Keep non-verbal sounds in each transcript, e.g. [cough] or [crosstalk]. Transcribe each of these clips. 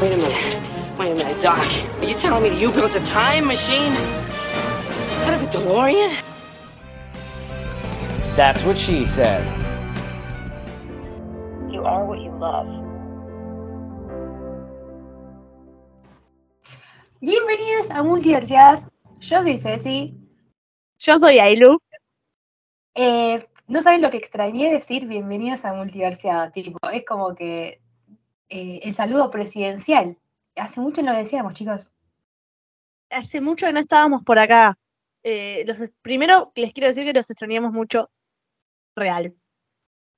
Wait a minute. Wait a minute, Doc. Are you telling me that you built a time machine? Out of a DeLorean? That's what she said. You are what you love. Bienvenidos a Multiversiadas. Yo soy Ceci. Yo soy Ailu. Eh, no saben lo que extrañé decir bienvenidos a Multiversiadas. Tipo, es como que eh, el saludo presidencial. Hace mucho no lo decíamos, chicos. Hace mucho que no estábamos por acá. Eh, los, primero les quiero decir que los extrañamos mucho. Real.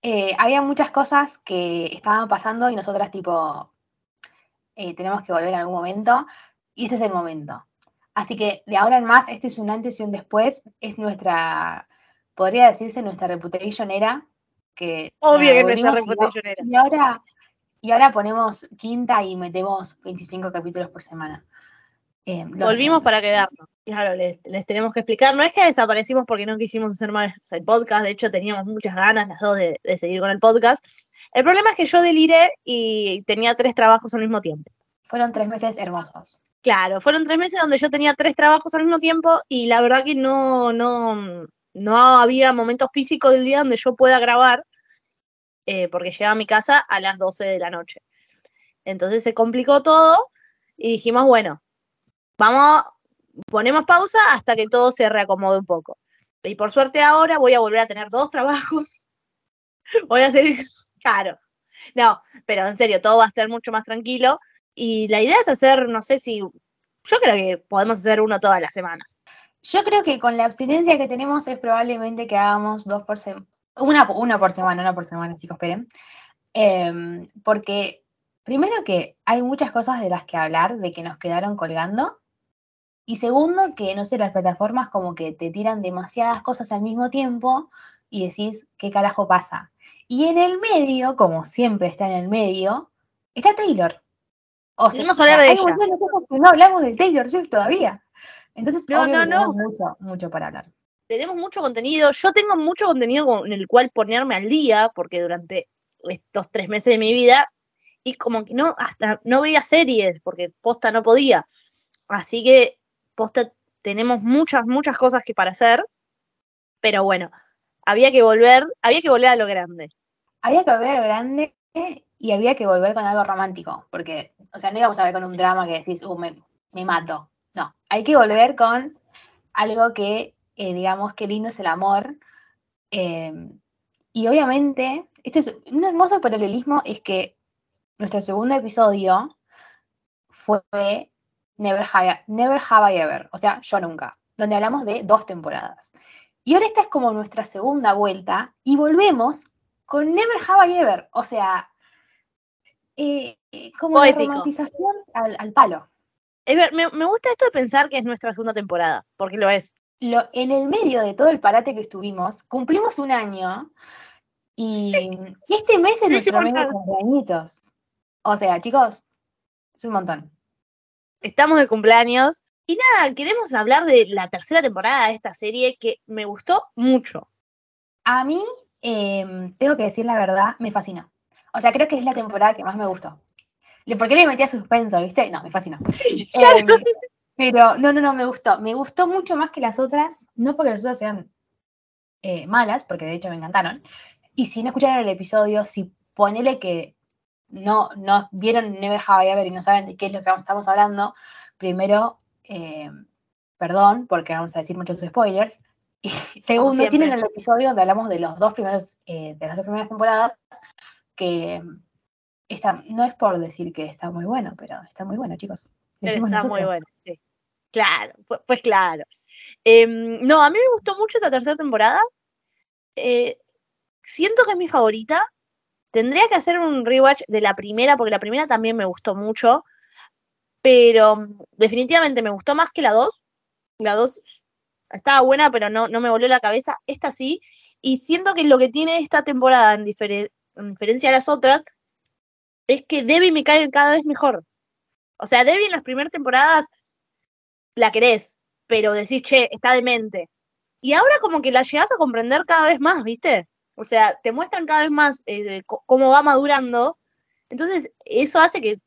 Eh, había muchas cosas que estaban pasando y nosotras, tipo, tenemos que volver en algún momento. Y este es el momento. Así que de ahora en más, este es un antes y un después. Es nuestra, podría decirse, nuestra reputation era. Que Obvio que nuestra reputation era. Y ahora, y ahora ponemos quinta y metemos 25 capítulos por semana. Eh, Volvimos para quedarnos. Claro, les, les tenemos que explicar. No es que desaparecimos porque no quisimos hacer más el podcast. De hecho, teníamos muchas ganas las dos de, de seguir con el podcast. El problema es que yo deliré y tenía tres trabajos al mismo tiempo. Fueron tres meses hermosos. Claro, fueron tres meses donde yo tenía tres trabajos al mismo tiempo y la verdad que no, no, no había momentos físicos del día donde yo pueda grabar eh, porque llegaba a mi casa a las 12 de la noche. Entonces se complicó todo y dijimos, bueno, vamos, ponemos pausa hasta que todo se reacomode un poco. Y por suerte ahora voy a volver a tener dos [laughs] trabajos. Voy a hacer, [laughs] claro. No, pero en serio, todo va a ser mucho más tranquilo. Y la idea es hacer, no sé si, yo creo que podemos hacer uno todas las semanas. Yo creo que con la abstinencia que tenemos es probablemente que hagamos dos por semana. Una, una por semana, una por semana, chicos, esperen. Em, porque primero que hay muchas cosas de las que hablar, de que nos quedaron colgando. Y segundo, que no sé, las plataformas como que te tiran demasiadas cosas al mismo tiempo y decís, ¿qué carajo pasa? Y en el medio, como siempre está en el medio, está Taylor. O Tenemos que hablar de hay ella. cosas que no hablamos de Taylor Swift todavía. Entonces, No, no, tenemos no. mucho, mucho para hablar. Tenemos mucho contenido, yo tengo mucho contenido con el cual ponerme al día, porque durante estos tres meses de mi vida, y como que no, hasta no veía series, porque posta no podía. Así que posta tenemos muchas, muchas cosas que para hacer, pero bueno, había que volver, había que volver a lo grande. Había que volver a lo grande y había que volver con algo romántico, porque, o sea, no íbamos a ver con un drama que decís, uh, me, me mato. No, hay que volver con algo que, eh, digamos, qué lindo es el amor. eh, y obviamente, esto es un hermoso paralelismo, es que nuestro segundo episodio fue Never Have, Never Have I Ever, o sea, yo nunca, donde hablamos de dos temporadas. Y ahora esta es como nuestra segunda vuelta y volvemos con Never Have I Ever, o sea, eh, como la romantización al, al palo. Me, me gusta esto de pensar que es nuestra segunda temporada, porque lo es. Lo, en el medio de todo el parate que estuvimos, cumplimos un año y este mes es No nuestro mes de cumpleañitos. O sea, chicos, es un montón. Estamos de cumpleaños. Y nada, queremos hablar de la tercera temporada de esta serie que me gustó mucho. A mí, em, tengo que decir la verdad, me fascinó. O sea, creo que es la temporada que más me gustó. ¿Por qué le metía suspenso, viste? No, me fascinó. Em, pero no, no, no, me gustó. Me gustó mucho más que las otras, no porque las otras sean eh, malas, porque de hecho me encantaron. Y si no escucharon el episodio, si ponele que no, no vieron Never Have I Ever y no saben de qué es lo que estamos hablando, primero, eh, perdón, porque vamos a decir muchos spoilers. Y [laughs] segundo, tienen el episodio donde hablamos de los dos primeros, eh, de las dos primeras temporadas, que está, no es por decir que está muy bueno, pero está muy bueno, chicos. Está muy bueno, sí. Claro, pues, claro. Em, no, a mí me gustó mucho esta tercera temporada. Eh, siento que es mi favorita, tendría que hacer un rewatch de la primera, porque la primera también me gustó mucho, pero mm, definitivamente me gustó más que la 2. La 2 estaba buena, pero no, no me volvió la cabeza. Esta sí. Y siento que lo que tiene esta temporada, en, en diferencia a las otras, es que Debbie me cae cada vez mejor. O sea, Debbie en las primeras temporadas la querés, pero decís, che, está demente. Y ahora como que la llegas a comprender cada vez más, ¿viste? O sea, te muestran cada vez más eh, cómo va madurando. Entonces, eso hace que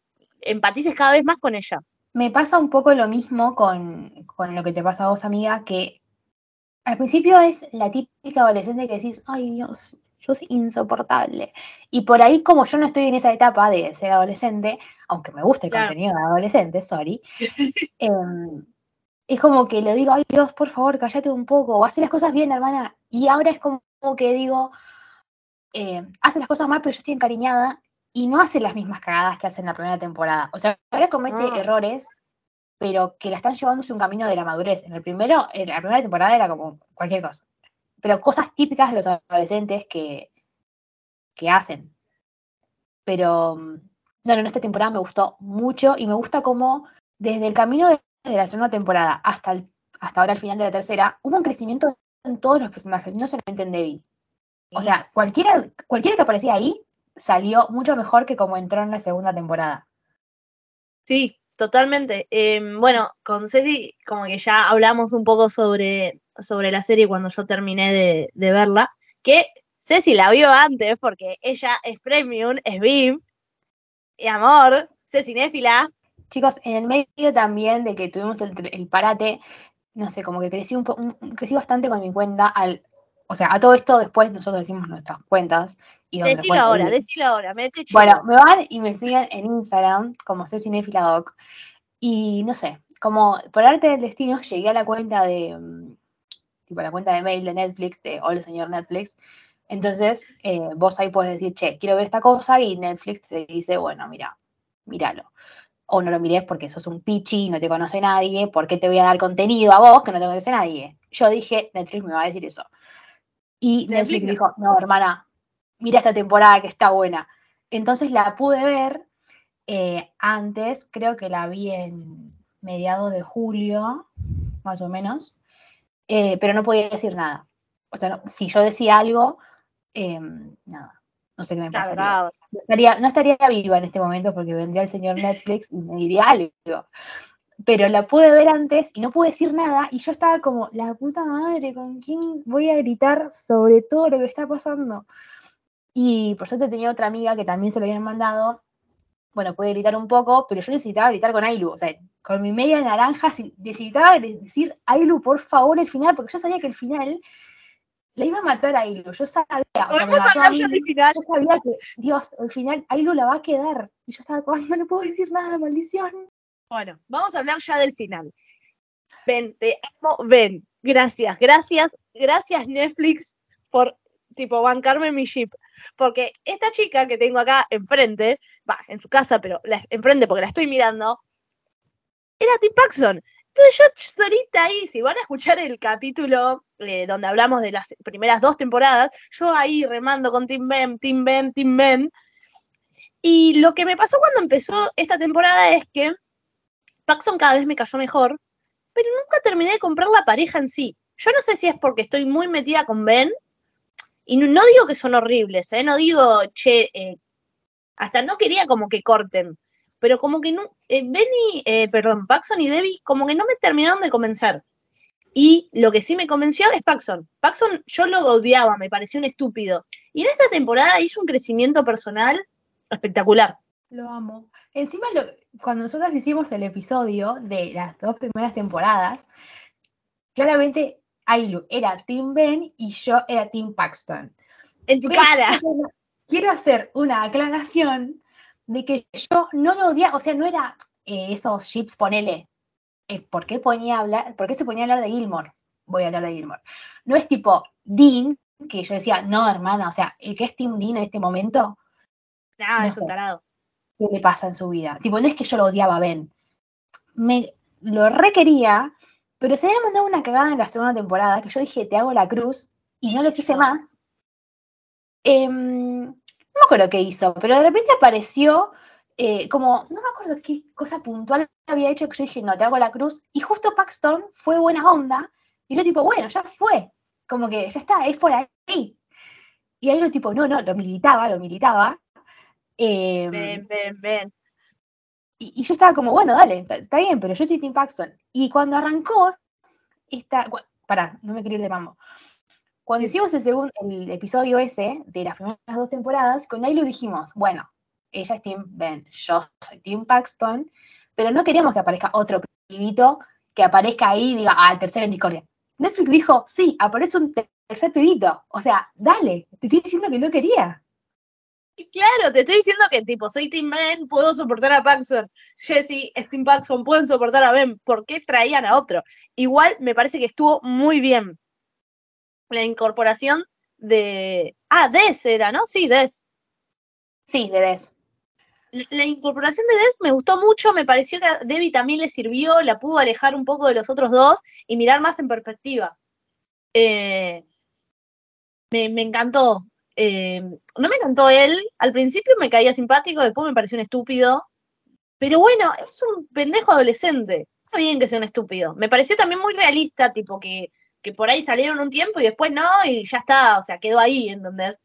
empatices cada vez más con ella. Me pasa un poco lo mismo con, con lo que te pasa a vos, amiga, que al principio es la típica adolescente que decís, ay Dios, yo soy insoportable. Y por ahí, como yo no estoy en esa etapa de ser adolescente, aunque me guste el Claro. contenido de adolescente, sorry, [laughs] em, es como que le digo, ay Dios, por favor, cállate un poco, o hace las cosas bien, hermana. Y ahora es como que digo, eh, hace las cosas mal, pero yo estoy encariñada y no hace las mismas cagadas que hace en la primera temporada. O sea, ahora comete Ah. errores, pero que la están llevando un camino de la madurez. En el primero, en la primera temporada era como cualquier cosa. Pero cosas típicas de los adolescentes que, que hacen. Pero mm, no, no, en esta temporada me gustó mucho y me gusta cómo desde el camino de, de la segunda temporada hasta, el- hasta ahora el final de la tercera, hubo un crecimiento en todos los personajes, no solamente en Debbie. O sea, cualquiera, cualquiera que aparecía ahí salió mucho mejor que como entró en la segunda temporada. Sí, totalmente. Em, bueno, con Ceci como que ya hablamos un poco sobre, sobre la serie cuando yo terminé de, de verla, que Ceci la vio antes porque ella es premium, es VIP, y amor, Ceci cinéfila. Chicos, en el medio también de que tuvimos el, parate, no sé, como que crecí un, un- crecí bastante con mi cuenta al, o sea, a todo esto después nosotros decimos nuestras cuentas y donde Decilo ahora, decilo ahora, mete. Bueno, me van y me siguen en Instagram como Cecinefiladoc. Y no sé, como por arte del destino llegué a la cuenta de, mm, tipo la cuenta de mail de Netflix, de Hola Señor Netflix. Entonces, eh, vos ahí puedes decir, che, quiero ver esta cosa y Netflix te dice, bueno, mira, míralo. O no lo mires porque sos un pichi, no te conoce nadie, ¿por qué te voy a dar contenido a vos que no te conoce nadie? Yo dije, Netflix me va a decir eso. Y Netflix dijo, no, hermana, mira esta temporada que está buena. Entonces la pude ver eh, antes, creo que la vi en mediados de julio, más o menos, eh, pero no podía decir nada. O sea, no- si yo decía algo, eh, nada, no sé qué me pasaría. No estaría, no estaría viva en este momento porque vendría el señor Netflix y me diría algo. Pero la pude ver antes y no pude decir nada y yo estaba como, la puta madre, ¿con quién voy a gritar sobre todo lo que está pasando? Y por suerte tenía otra amiga que también se lo habían mandado. Bueno, pude gritar un poco, pero yo necesitaba gritar con Ailu. O sea, con mi media naranja si- necesitaba decir Ailu, por favor, el final, porque yo sabía que el final la iba a matar a Ailu. Yo sabía. Podemos hablar ya del final. Yo sabía que, Dios, al final Ailu la va a quedar. Y yo estaba como, "Ay, no le puedo decir nada, maldición. Bueno, vamos a hablar ya del final. Ven, te amo, ven. Gracias, gracias, gracias Netflix por tipo bancarme mi ship. Porque esta chica que tengo acá enfrente, va, en su casa, pero la, enfrente porque la estoy mirando, era Tim Paxson. Yo solita ahí, si van a escuchar el capítulo eh, donde hablamos de las primeras dos temporadas, yo ahí remando con Tim Ben, Tim Ben, Tim Ben. Y lo que me pasó cuando empezó esta temporada es que Paxson cada vez me cayó mejor, pero nunca terminé de comprar la pareja en sí. Yo no sé si es porque estoy muy metida con Ben, y no, no digo que son horribles, ¿eh? no digo, che, eh, hasta no quería como que corten, pero como que no, eh, Ben y, eh, perdón, Paxson y Debbie como que no me terminaron de convencer. Y lo que sí me convenció es Paxson. Paxson yo lo odiaba, me pareció un estúpido. Y en esta temporada hizo un crecimiento personal espectacular. Lo amo. Encima, lo- cuando nosotras hicimos el episodio de las dos primeras temporadas, claramente Ailu era Team Ben y yo era Team Paxton. En tu Pero cara. Quiero hacer una aclaración de que yo no lo odiaba, o sea, no era eh, esos chips, ponele. eh, ¿por, qué ponía a hablar, ¿Por qué se ponía a hablar de Gilmore? Voy a hablar de Gilmore. No es tipo Dean, que yo decía, no, hermana, o sea, el que es Team Dean en este momento, Nada, No es un tarado. ¿qué le pasa en su vida? Tipo, no es que yo lo odiaba a Ben. Me lo requería, pero se había mandado una cagada en la segunda temporada que yo dije, te hago la cruz, y no lo quise más. No me acuerdo qué hizo, pero de repente apareció eh, como, no me acuerdo qué cosa puntual había hecho que yo dije, no, te hago la cruz. Y justo Paxton fue buena onda. Y yo tipo, bueno, ya fue. Como que ya está, es por ahí. Y ahí lo tipo, no, no, lo militaba, lo militaba. Eh, Ven, ven, ven. y, y yo estaba como, bueno, dale, está- bien, pero yo soy Tim Paxton. Y cuando arrancó, esta, cu- pará, no me quiero ir de mambo. Cuando hicimos el, segundo, el episodio ese de las primeras dos temporadas, con Ailu dijimos, bueno, ella es Tim Ben, yo soy Tim Paxton, pero no queremos que aparezca otro pibito que aparezca ahí y diga, ah, el tercero en discordia. Netflix dijo, sí, aparece un te- tercer pibito. O sea, dale, te estoy diciendo que no quería. Claro, te estoy diciendo que tipo, soy Tim Ben, puedo soportar a Paxson. Jesse, es Tim Paxson, pueden soportar a Ben. ¿Por qué traían a otro? Igual me parece que estuvo muy bien. La incorporación de. Ah, Des era, ¿no? Sí, Des. Sí, de Des. La- La incorporación de Des me gustó mucho, me pareció que a Debbie también le sirvió, la pudo alejar un poco de los otros dos y mirar más en perspectiva. Eh, me, me encantó. Eh, no me encantó él, al principio me caía simpático, después me pareció un estúpido, pero bueno, es un pendejo adolescente. Está bien que sea un estúpido. Me pareció también muy realista, tipo que, que por ahí salieron un tiempo y después no, y ya está, o sea, quedó ahí, ¿entendés?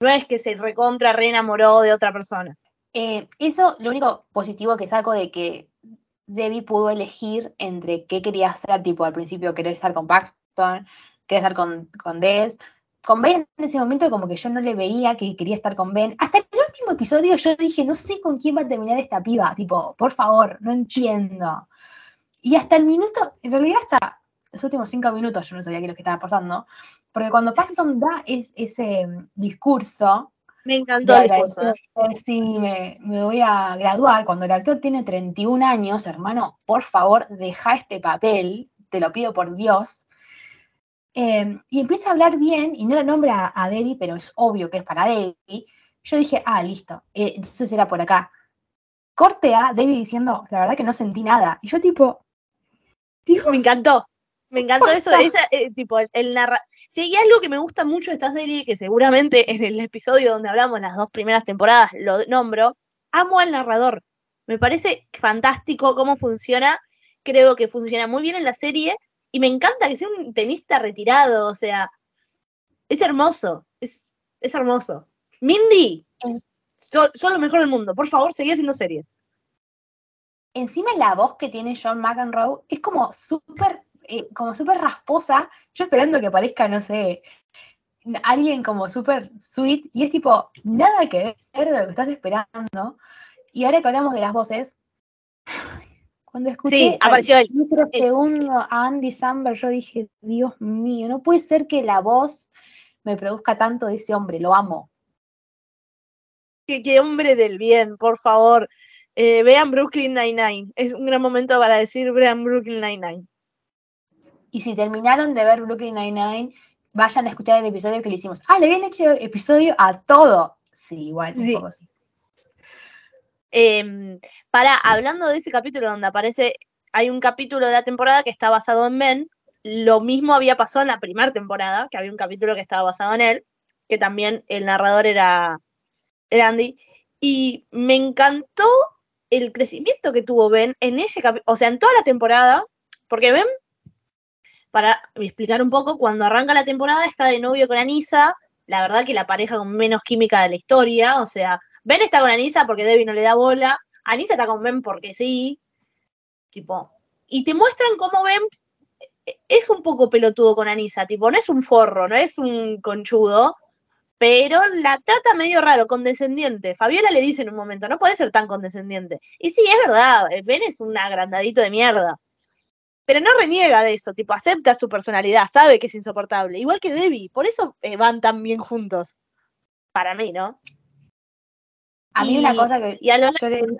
No es que se recontra re enamoró de otra persona. Eh, eso, lo único positivo que saco de que Debbie pudo elegir entre qué quería hacer, tipo al principio querer estar con Paxton, querer estar con, con Des. Con Ben en ese momento como que yo no le veía que quería estar con Ben. Hasta el último episodio yo dije, no sé con quién va a terminar esta piba, tipo, por favor, no entiendo. Y hasta el minuto, en realidad hasta los últimos cinco minutos yo no sabía qué es lo que estaba pasando, porque cuando Paxton da es- ese mm, discurso, Me encantó el discurso. agradecer, sí, me, me voy a graduar. Cuando el actor tiene 31 años, hermano, por favor, deja este papel, te lo pido por Dios. Eh, y empieza a hablar bien, y no lo nombra a, a Debbie, pero es obvio que es para Debbie. Yo dije, ah, listo, eh, entonces era por acá. Corte a Debbie diciendo, la verdad que no sentí nada. Y yo tipo, Dios, Me encantó. Me encantó eso, esa, eh, tipo, el, el narra... Si hay algo que me gusta mucho de esta serie, que seguramente en el episodio donde hablamos las dos primeras temporadas lo nombro, amo al narrador. Me parece fantástico cómo funciona. Creo que funciona muy bien en la serie y me encanta que sea un tenista retirado, o sea, es hermoso, es, es hermoso. Mindy, son, son lo mejor del mundo. Por favor, seguí haciendo series. encima la voz que tiene John McEnroe es como súper, eh, como súper rasposa. Yo esperando que aparezca, no sé, alguien como súper sweet, y es tipo, nada que ver de lo que estás esperando. Y ahora que hablamos de las voces, cuando escuché Sí, apareció segundo a Andy Samberg, yo dije, Dios mío, no puede ser que la voz me produzca tanto de ese hombre, lo amo. Qué, qué hombre del bien, por favor. Eh, vean Brooklyn Nine-Nine. Es un gran momento para decir vean Brooklyn Nine-Nine. Y si terminaron de ver Brooklyn Nine-Nine, vayan a escuchar el episodio que le hicimos. Ah, le habían hecho episodio a todo. Sí, igual, un Sí. poco sí. Eh, para, hablando de ese capítulo donde aparece, hay un capítulo de la temporada que está basado en Ben. Lo mismo había pasado en la primera temporada, que había un capítulo que estaba basado en él, que también el narrador era, era Andy. Y me encantó el crecimiento que tuvo Ben en ese capítulo, o sea, en toda la temporada, porque Ben, para explicar un poco, cuando arranca la temporada está de novio con Anissa, la verdad que la pareja con menos química de la historia, o sea, Ben está con Anissa porque Debbie no le da bola, Anissa está con Ben porque sí, tipo, y te muestran cómo Ben es un poco pelotudo con Anissa, tipo, no es un forro, no es un conchudo, pero la trata medio raro, condescendiente. Fabiola le dice en un momento, no puede ser tan condescendiente. Y sí, es verdad, Ben es un agrandadito de mierda. Pero no reniega de eso, tipo, acepta su personalidad, sabe que es insoportable. Igual que Debbie, por eso eh, van tan bien juntos. Para mí, ¿no? A mí Y- una cosa que y a lo yo le, dije,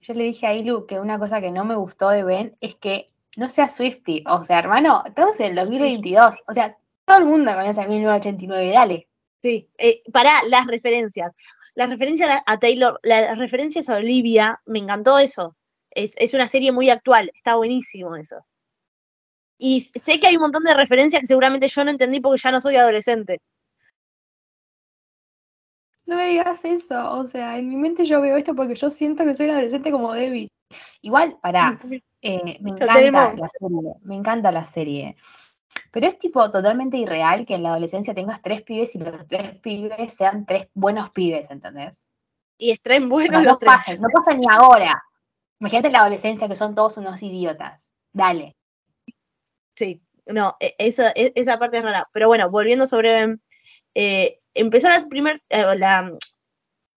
yo le dije a Ilu que una cosa que no me gustó de Ben es que no sea Swifty. O sea, hermano, estamos en el 2022. O sea, todo el mundo conoce a 1989, dale. Sí, eh, para las referencias. Las referencias a- a Taylor, las referencias a Olivia, me encantó eso. Es, es una serie muy actual, está buenísimo eso. Y sé que hay un montón de referencias que seguramente yo no entendí porque ya no soy adolescente. no me digas eso. O sea, en mi mente yo veo esto porque yo siento que soy un adolescente como Debbie. Igual, pará, eh, me encanta la serie, me encanta la serie. Pero es tipo totalmente irreal que en la adolescencia tengas tres pibes y los tres pibes sean tres buenos pibes, ¿entendés? Y O buenos sea, los no tres. pasa, no pasa ni ahora. Imagínate la adolescencia que son todos unos idiotas. Dale. Sí, no, e- esa, e- esa parte es rara. Pero bueno, volviendo sobre. eh, empezó la primer, eh,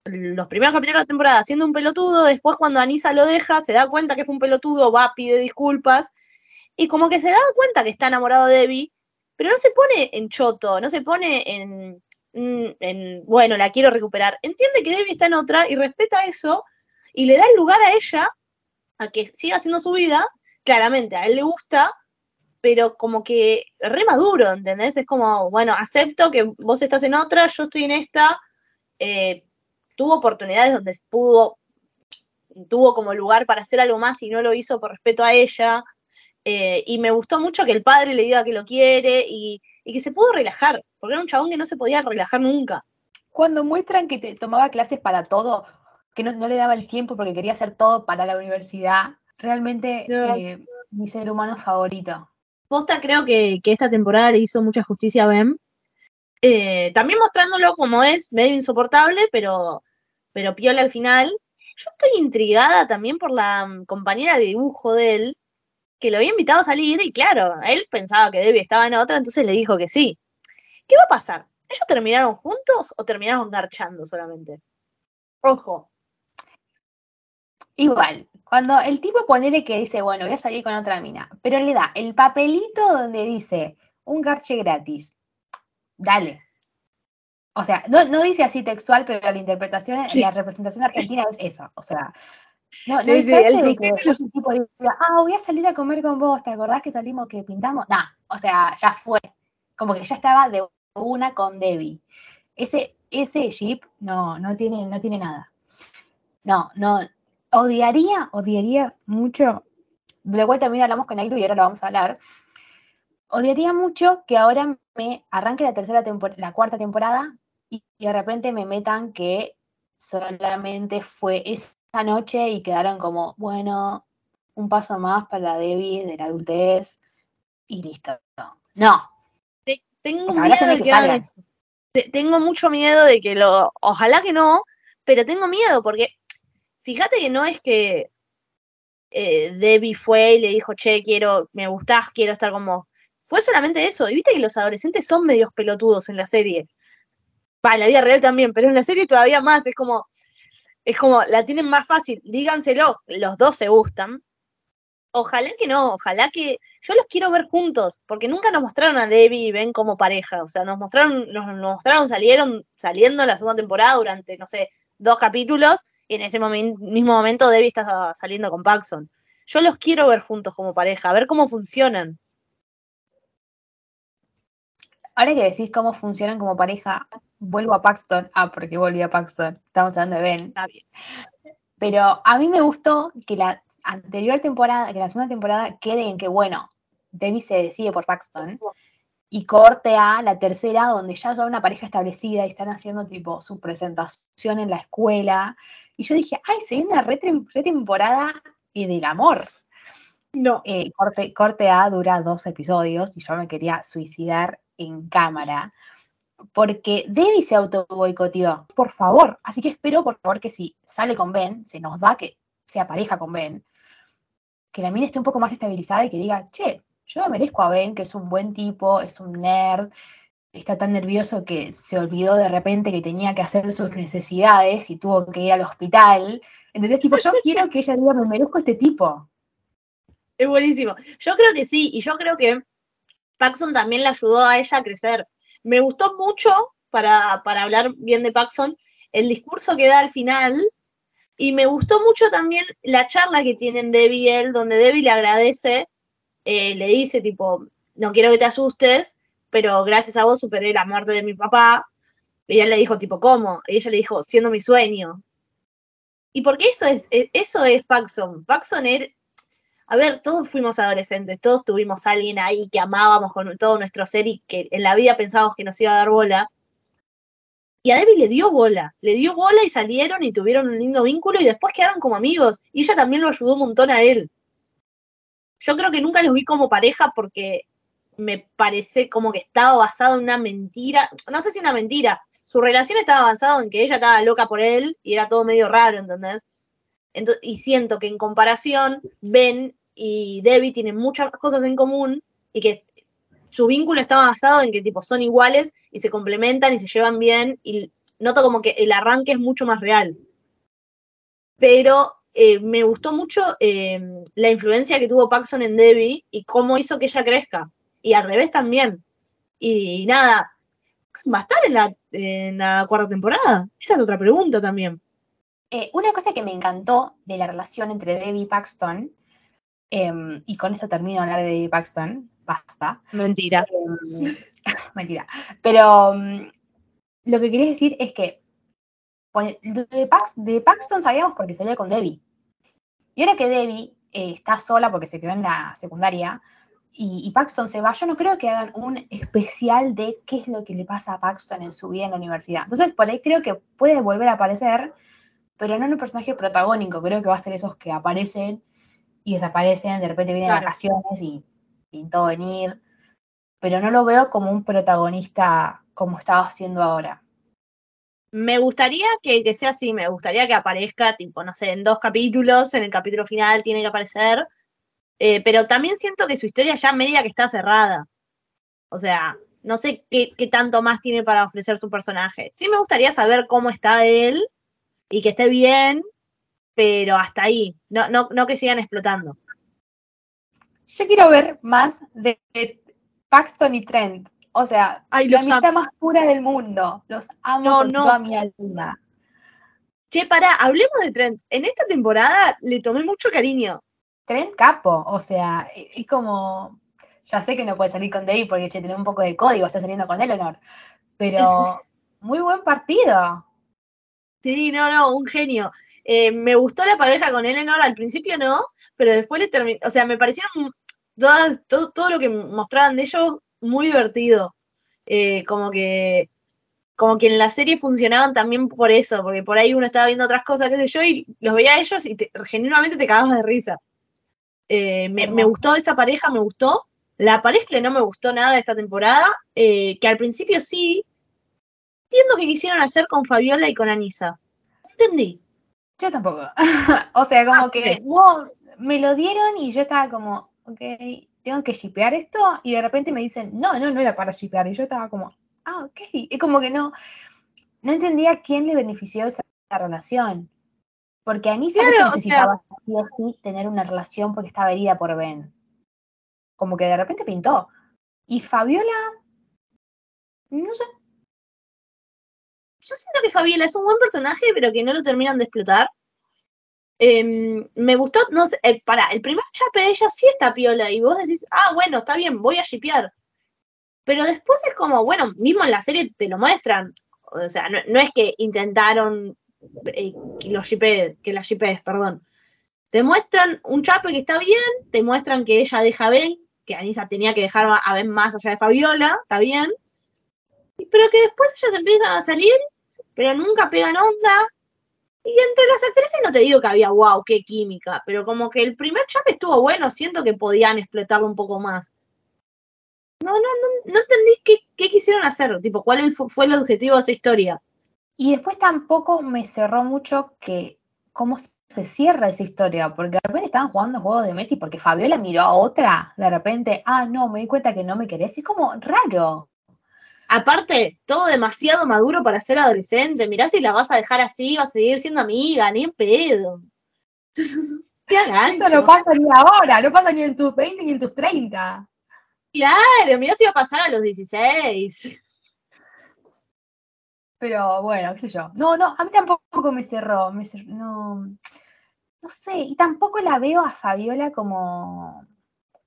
los primeros capítulos de la temporada siendo un pelotudo. Después, cuando Anisa lo deja, se da cuenta que fue un pelotudo, va, pide disculpas. Y como que se da cuenta que está enamorado de Debbie, pero no se pone en choto, no se pone en, mm, en, bueno, la quiero recuperar. Entiende que Debbie está en otra y respeta eso y le da el lugar a ella a que siga haciendo su vida. Claramente, a él le gusta, pero como que re maduro, ¿entendés? Es como, bueno, acepto que vos estás en otra, yo estoy en esta. Eh, tuvo oportunidades donde pudo, tuvo como lugar para hacer algo más y no lo hizo por respeto a ella. Eh, y me gustó mucho que el padre le diga que lo quiere y, y que se pudo relajar, porque era un chabón que no se podía relajar nunca. Cuando muestran que te tomaba clases para todo, que no, no le daba el tiempo porque quería hacer todo para la universidad, realmente No. eh, mi ser humano favorito. Posta creo que, que esta temporada le hizo mucha justicia a Ben. Eh, también mostrándolo como es, medio insoportable, pero, pero piola al final. Yo estoy intrigada también por la mm, compañera de dibujo de él, que lo había invitado a salir y claro, él pensaba que Debbie estaba en otra, entonces le dijo que sí. ¿Qué va a pasar? ¿Ellos terminaron juntos o terminaron garchando solamente? Ojo, Igual, cuando el tipo ponele que dice, bueno, voy a salir con otra mina, pero le da el papelito donde dice un garche gratis, dale. O sea, no, no dice así textual, pero la interpretación, Sí. la representación argentina es eso. O sea, no, Sí, sí, chance el de que un tipo diga, ah, voy a salir a comer con vos, ¿te acordás que salimos, que pintamos? Nah, o sea, ya fue. Como que ya estaba de una con Debbie. Ese, ese jeep no, no tiene, no tiene nada. No, no, odiaría, odiaría mucho, de lo cual también hablamos con Ailu y ahora lo vamos a hablar. Odiaría mucho que ahora me arranque la tercera temporada, la cuarta temporada y, y de repente me metan que solamente fue esa noche y quedaron como, bueno, un paso más para la Debbie de la adultez y listo. No, Te- tengo O sea, ahora se miedo ve de que que hagan salgan. eso. Te- tengo mucho miedo de que lo. Ojalá que no, pero tengo miedo porque fíjate que no es que eh, Debbie fue y le dijo, che, quiero, me gustás, quiero estar con vos. Fue solamente eso. Y viste que los adolescentes son medios pelotudos en la serie. Va, en la vida real también, pero en la serie todavía más. Es como, es como, la tienen más fácil. Díganselo, los dos se gustan. Ojalá que no, ojalá que. Yo los quiero ver juntos, porque nunca nos mostraron a Debbie y Ben como pareja. O sea, nos mostraron, nos, mostraron, salieron saliendo en la segunda temporada durante, no sé, dos capítulos, en ese momen- mismo momento Debbie está saliendo con Paxson. Yo los quiero ver juntos como pareja, a ver cómo funcionan. ahora que decís cómo funcionan como pareja, vuelvo a Paxton. Ah, porque volví a Paxton. Estamos hablando de Ben. Está bien. Pero a mí me gustó que la anterior temporada, que la segunda temporada quede en que, bueno, Debbie se decide por Paxton y corte a la tercera, donde ya son una pareja establecida y están haciendo tipo su presentación en la escuela. Y yo dije, ay, se viene una retem- retemporada eh, del amor. No. Eh, corte, corte A dura dos episodios y yo me quería suicidar en cámara porque Debbie se auto boicoteó, por favor. Así que espero, por favor, que si sale con Ben, se nos da que sea pareja con Ben, que la mina esté un poco más estabilizada y que diga, che, yo me merezco a Ben, que es un buen tipo, es un nerd, está tan nervioso que se olvidó de repente que tenía que hacer sus necesidades y tuvo que ir al hospital. ¿Entendés? Tipo, yo quiero que ella diga, me merezco este tipo. Es buenísimo. Yo creo que sí, y yo creo que Paxson también le ayudó a ella a crecer. Me gustó mucho, para, para hablar bien de Paxson, el discurso que da al final, y me gustó mucho también la charla que tienen Debbie y él, donde Debbie le agradece, eh, le dice tipo, no quiero que te asustes, pero gracias a vos superé la muerte de mi papá. Y él le dijo tipo, ¿cómo? Y ella le dijo, siendo mi sueño. Y porque eso es, eh, eso es Paxson. Paxson era, a ver, todos fuimos adolescentes, todos tuvimos a alguien ahí que amábamos con todo nuestro ser y que en la vida pensábamos que nos iba a dar bola. Y a Debbie le dio bola, le dio bola y salieron y tuvieron un lindo vínculo y después quedaron como amigos. Y ella también lo ayudó un montón a él. Yo creo que nunca los vi como pareja porque me parece como que estaba basado en una mentira. No sé si una mentira. Su relación estaba basada en que ella estaba loca por él y era todo medio raro, ¿entendés? Entonces, y siento que en comparación, Ben y Debbie tienen muchas cosas en común y que su vínculo está basado en que tipo son iguales y se complementan y se llevan bien y noto como que el arranque es mucho más real. Pero eh, me gustó mucho eh, la influencia que tuvo Paxson en Debbie y cómo hizo que ella crezca. Y al revés también. Y, nada, ¿va a estar en la, en la cuarta temporada? Esa es otra pregunta también. Eh, una cosa que me encantó de la relación entre Debbie y Paxton, em, y con esto termino de hablar de Debbie Paxton, basta. Mentira. em, [laughs] mentira. Pero em, lo que quería decir es que pone- de, Pax- de Paxton sabíamos porque salía con Debbie. Y ahora que Debbie eh, está sola porque se quedó en la secundaria y, y Paxton se va, yo no creo que hagan un especial de qué es lo que le pasa a Paxton en su vida en la universidad. Entonces, por ahí creo que puede volver a aparecer, pero no en un personaje protagónico. Creo que va a ser esos que aparecen y desaparecen, de repente vienen Claro. vacaciones y pintó venir, pero no lo veo como un protagonista como estaba haciendo ahora. Me gustaría que, que sea así, me gustaría que aparezca, tipo, no sé, en dos capítulos, en el capítulo final tiene que aparecer, eh, pero también siento que su historia ya media que está cerrada. O sea, no sé qué, qué tanto más tiene para ofrecer su personaje. Sí me gustaría saber cómo está él y que esté bien, pero hasta ahí, no, no, no que sigan explotando. Yo quiero ver más de, Paxton y Trent. O sea, Ay, la amistad más pura del mundo. Los amo No, con no. toda mi alma. Che, para, hablemos de Trent. En esta temporada le tomé mucho cariño. Trent capo. O sea, e- es como. Ya sé que no puede salir con David porque che, tiene un poco de código, está saliendo con Eleanor. Pero [laughs] muy buen partido. Sí, no, no, un genio. Eh, me gustó la pareja con Eleanor, al principio no, pero después le terminó, o sea, me parecieron todas, todo, todo lo que mostraban de ellos muy divertido. Eh, como que, como que en la serie funcionaban también por eso, porque por ahí uno estaba viendo otras cosas, qué sé yo, y los veía a ellos y te- genuinamente te cagabas de risa. Eh, me, me gustó esa pareja, me gustó. La pareja que no me gustó nada de esta temporada, eh, que al principio sí, entiendo que quisieron hacer con Fabiola y con Anisa. Entendí. Yo tampoco. [laughs] o sea, como Ah, que no, me lo dieron y yo estaba como, ok, tengo que shipear esto. Y de repente me dicen, no, no, no era para shipear. Y yo estaba como, ah, ok. Y como que no, no entendía quién le benefició esa relación. Porque Anissa Claro, necesitaba o tener una relación porque estaba herida por Ben. Como que de repente pintó. Y Fabiola, no sé, Yo siento que Fabiola es un buen personaje, pero que no lo terminan de explotar. Em, me gustó, no sé, eh, para, el primer chape de ella sí está piola, y vos decís, ah, bueno, está bien, voy a shipear. Pero después es como, bueno, mismo en la serie te lo muestran. O sea, no, no es que intentaron eh, que, lo shipee- que la shipees, perdón. Te muestran un chape que está bien, te muestran que ella deja a Ben, que Anisa tenía que dejar a Ben más allá de Fabiola, está bien. Pero que después ellas empiezan a salir pero nunca pegan onda. Y entre las actrices no te digo que había wow, qué química, pero como que el primer chape estuvo bueno, siento que podían explotarlo un poco más. No, no, no, no entendí qué, qué quisieron hacer, tipo, cuál fue el objetivo de esa historia. Y después tampoco me cerró mucho que cómo se cierra esa historia, porque de repente estaban jugando juegos de Messi porque Fabiola miró a otra, de repente, ah, no, me di cuenta que no me querés, es como raro. Aparte, todo demasiado maduro para ser adolescente. Mirá si la vas a dejar así, vas a seguir siendo amiga, ni en pedo. [laughs] Eso no pasa ni ahora, no pasa ni en tus 20 ni en tus 30. Claro, mirá si va a pasar a los 16. Pero bueno, qué sé yo. No, no, a mí tampoco me cerró, me cer- no, no sé, y tampoco la veo a Fabiola como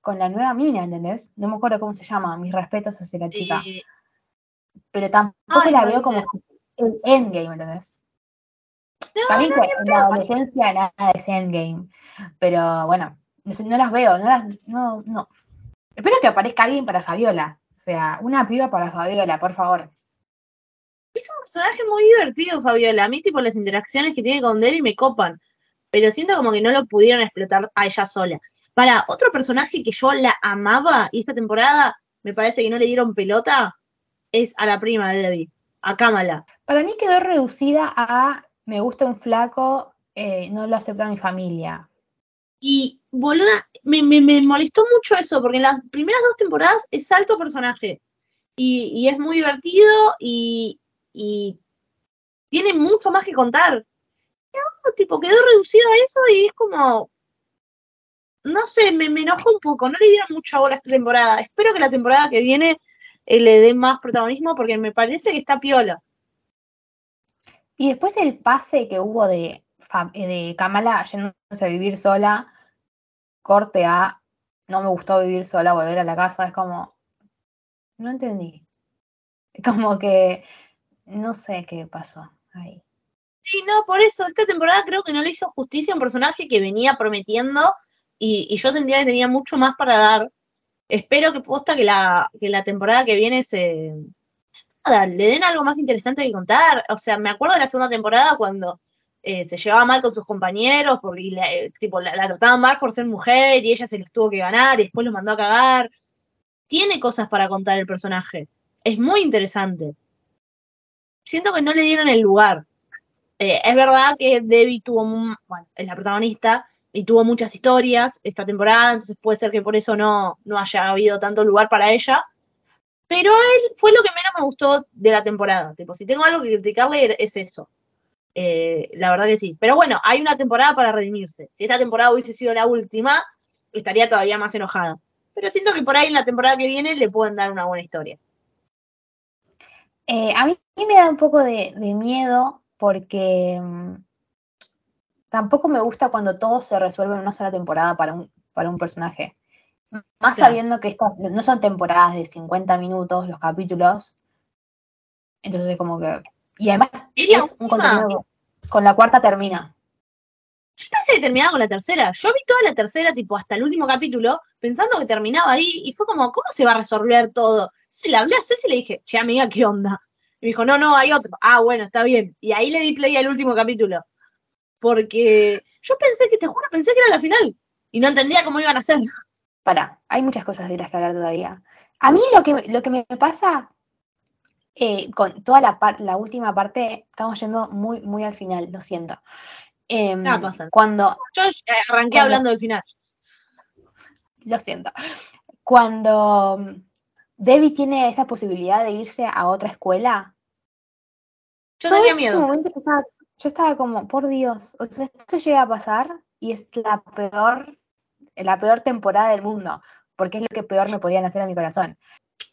con la nueva mina, ¿entendés? No me acuerdo cómo se llama, mis respetos hacia la chica. Pero tampoco Ay, la veo como el endgame, ¿entendés? no, También no, en la adolescencia nada es endgame, pero bueno, no, sé, no las veo, no las, no, no. Espero que aparezca alguien para Fabiola, o sea, una piba para Fabiola, por favor. Es un personaje muy divertido, Fabiola. A mí, tipo, las interacciones que tiene con Debbie me copan. Pero siento como que no lo pudieron explotar a ella sola. Para otro personaje que yo la amaba y esta temporada me parece que no le dieron pelota, es a la prima de Debbie, a Kamala. Para mí quedó reducida a me gusta un flaco, eh, no lo acepta mi familia. Y, boluda, me, me, me molestó mucho eso, porque en las primeras dos temporadas es alto personaje. Y, y es muy divertido y, y tiene mucho más que contar. Y tipo, quedó reducido a eso y es como. No sé, me, me enojó un poco. No le dieron mucha bola esta temporada. Espero que la temporada que viene eh, le dé más protagonismo porque me parece que está piola. Y después el pase que hubo de, eh, de Kamala yéndose a vivir sola, corte a no me gustó vivir sola, volver a la casa, es como, no entendí. Como que no sé qué pasó ahí. Sí, no, por eso, esta temporada creo que no le hizo justicia a un personaje que venía prometiendo y, y yo sentía que tenía mucho más para dar. Espero que posta que la, que la temporada que viene se. Le den algo más interesante que contar. O sea, me acuerdo de la segunda temporada cuando eh, se llevaba mal con sus compañeros, porque la, eh, tipo, la, la trataban mal por ser mujer y ella se los tuvo que ganar y después los mandó a cagar. Tiene cosas para contar el personaje. Es muy interesante. Siento que no le dieron el lugar. Eh, es verdad que Debbie tuvo, bueno, es la protagonista y tuvo muchas historias esta temporada, entonces puede ser que por eso no, no haya habido tanto lugar para ella. Pero él fue lo que menos me gustó de la temporada. Tipo, si tengo algo que criticarle es eso. Eh, la verdad que sí. Pero bueno, hay una temporada para redimirse. Si esta temporada hubiese sido la última, estaría todavía más enojada. Pero siento que por ahí en la temporada que viene le pueden dar una buena historia. Eh, a mí me da un poco de, de miedo porque mm, tampoco me gusta cuando todo se resuelve en una sola temporada para un, para un personaje. Más Claro. sabiendo que estas no son temporadas de 50 minutos los capítulos. Entonces como que... Y además Es la es un contenido que con la cuarta termina. Yo pensé que terminaba con la tercera. Yo vi toda la tercera, tipo, hasta el último capítulo, pensando que terminaba ahí, y fue como, ¿cómo se va a resolver todo? Entonces le hablé a Ceci y le dije, che, amiga, ¿qué onda? Y me dijo, no, no, hay otro. Ah, bueno, está bien. Y ahí le di play al último capítulo. Porque yo pensé que, te juro, pensé que era la final. Y no entendía cómo iban a hacer. Para, hay muchas cosas de las que hablar todavía. A mí lo que, lo que me pasa eh, con toda la, la última parte, estamos yendo muy, muy al final, lo siento. Em, pasa. Cuando, Yo eh, arranqué Cuando- hablando del final. lo siento, cuando mm, Debbie tiene esa posibilidad de irse a otra escuela, Yo tenía ese miedo. momento yo estaba, yo estaba como, por Dios, o sea, esto llega a pasar y es la peor, la peor temporada del mundo, porque es lo que peor me podían hacer a mi corazón.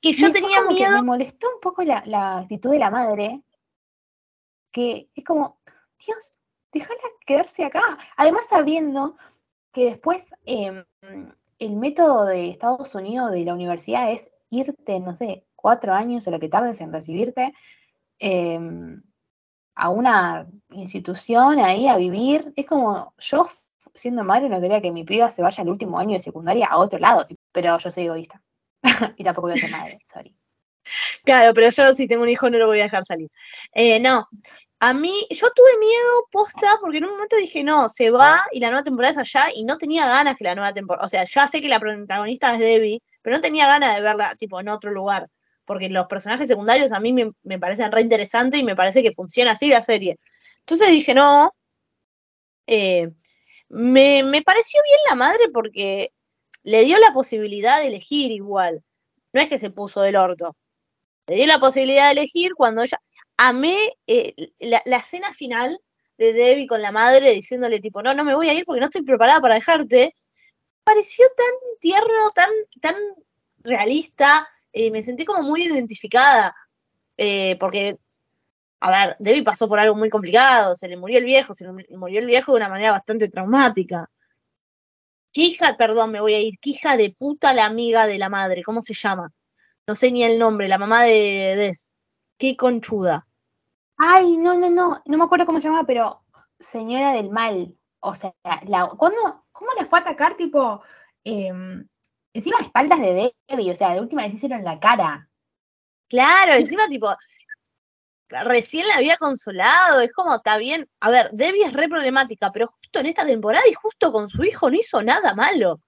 Que yo tenía miedo. me molestó un poco la, la actitud de la madre, que es como, Dios, déjala quedarse acá. Además sabiendo que después em, el método de Estados Unidos de la universidad es irte, no sé, cuatro años o lo que tardes en recibirte em, a una institución ahí a vivir. Es como, yo siendo madre no quería que mi piba se vaya al último año de secundaria a otro lado, pero yo soy egoísta. [laughs] y tampoco voy a ser madre, sorry. Claro, pero yo si tengo un hijo no lo voy a dejar salir. Eh, no, a mí, yo tuve miedo posta porque en un momento dije, no, se va y la nueva temporada es allá y no tenía ganas que la nueva temporada, o sea, ya sé que la protagonista es Debbie, pero no tenía ganas de verla tipo en otro lugar, porque los personajes secundarios a mí me, me parecen re interesantes y me parece que funciona así la serie. Entonces dije, no, eh, me, me pareció bien la madre porque le dio la posibilidad de elegir igual, no es que se puso del orto le dio la posibilidad de elegir cuando ella. Amé eh, la, la escena final de Debbie con la madre diciéndole, tipo, no, no me voy a ir porque no estoy preparada para dejarte. Pareció tan tierno, tan, tan realista. eh, me sentí como muy identificada. eh, porque, a ver, Debbie pasó por algo muy complicado. Se le murió el viejo, se le murió el viejo de una manera bastante traumática. ¿Qué hija, perdón, me voy a ir? ¿Qué hija de puta la amiga de la madre? ¿Cómo se llama? No sé ni el nombre, la mamá de Des. Qué conchuda. Ay, no, no, no, no me acuerdo cómo se llama, pero señora del mal. O sea, la, ¿cuándo, ¿cómo la fue a atacar? Tipo, em, encima espaldas de Debbie, o sea, de última vez hicieron la cara. Claro, encima tipo, recién la había consolado, es como, está bien, a ver, Debbie es re problemática, pero justo en esta temporada y justo con su hijo no hizo nada malo.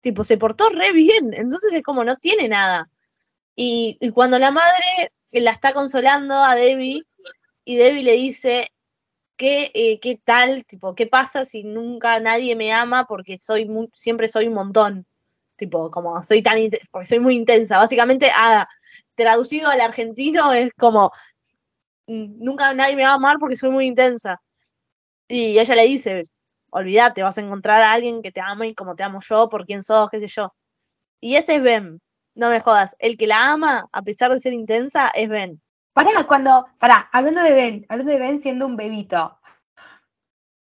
Tipo, se portó re bien, entonces es como, no tiene nada. Y, y cuando la madre la está consolando a Debbie, y Debbie le dice, ¿qué, eh, qué tal? Tipo, ¿qué pasa si nunca nadie me ama porque soy mu- siempre soy un montón? Tipo, como soy tan, porque soy muy intensa. Básicamente, traducido al argentino es como, "Mm, nunca nadie me va a amar porque soy muy intensa. Y ella le dice, olvídate, vas a encontrar a alguien que te ame como te amo yo, por quién sos, qué sé yo. Y ese es Ben, no me jodas. El que la ama, a pesar de ser intensa, es Ben. Pará, cuando, pará, hablando de Ben, hablando de Ben siendo un bebito.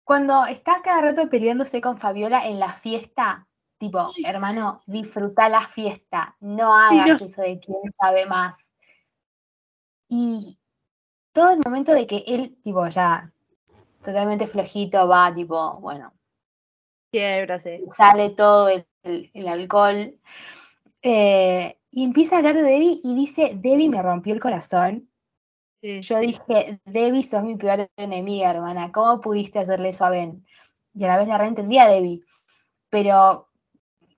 Cuando está cada rato peleándose con Fabiola en la fiesta, tipo, hermano, disfruta la fiesta, no hagas eso de quién sabe más. Y todo el momento de que él, tipo, ya totalmente flojito, va, tipo, bueno, Quiebra, sí. sale todo el, el- el alcohol. eh, y empieza a hablar de Debbie y dice, Debbie me rompió el corazón. Sí. Yo dije, Debbie, sos mi peor enemiga, hermana. ¿Cómo pudiste hacerle eso a Ben? Y a la vez la reentendía a Debbie. Pero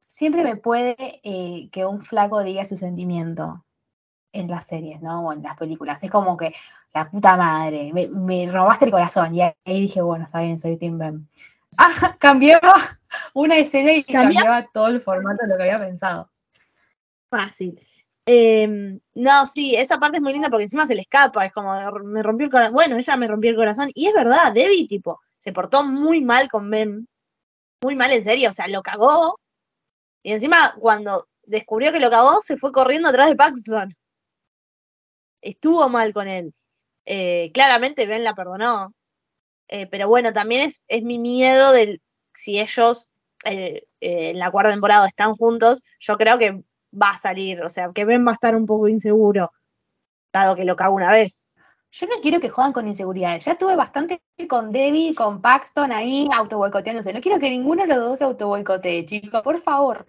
siempre me puede eh, que un flaco diga su sentimiento en las series, ¿no? O en las películas. Es como que, la puta madre, me, me robaste el corazón. Y ahí dije, bueno, está bien, soy Tim Ben. [laughs] Ah, cambiaba una escena y ¿Cambiaba? cambiaba todo el formato de lo que había pensado. Fácil. Em, no, sí, esa parte es muy linda porque encima se le escapa, es como me rompió el corazón. Bueno, ella me rompió el corazón. Y es verdad, Debbie, tipo, se portó muy mal con Ben. Muy mal, en serio, o sea, lo cagó. Y encima, cuando descubrió que lo cagó, se fue corriendo atrás de Paxton. Estuvo mal con él. Eh, claramente Ben la perdonó. Eh, pero bueno, también es, es mi miedo del si ellos eh, en la cuarta temporada están juntos, yo creo que va a salir, o sea, que Ben va a estar un poco inseguro, dado que lo cagó una vez. Yo no quiero que juegan con inseguridades. Ya tuve bastante con Debbie, con Paxton ahí auto boicoteándose. No quiero que ninguno de los dos se auto boicotee, chicos. Por favor.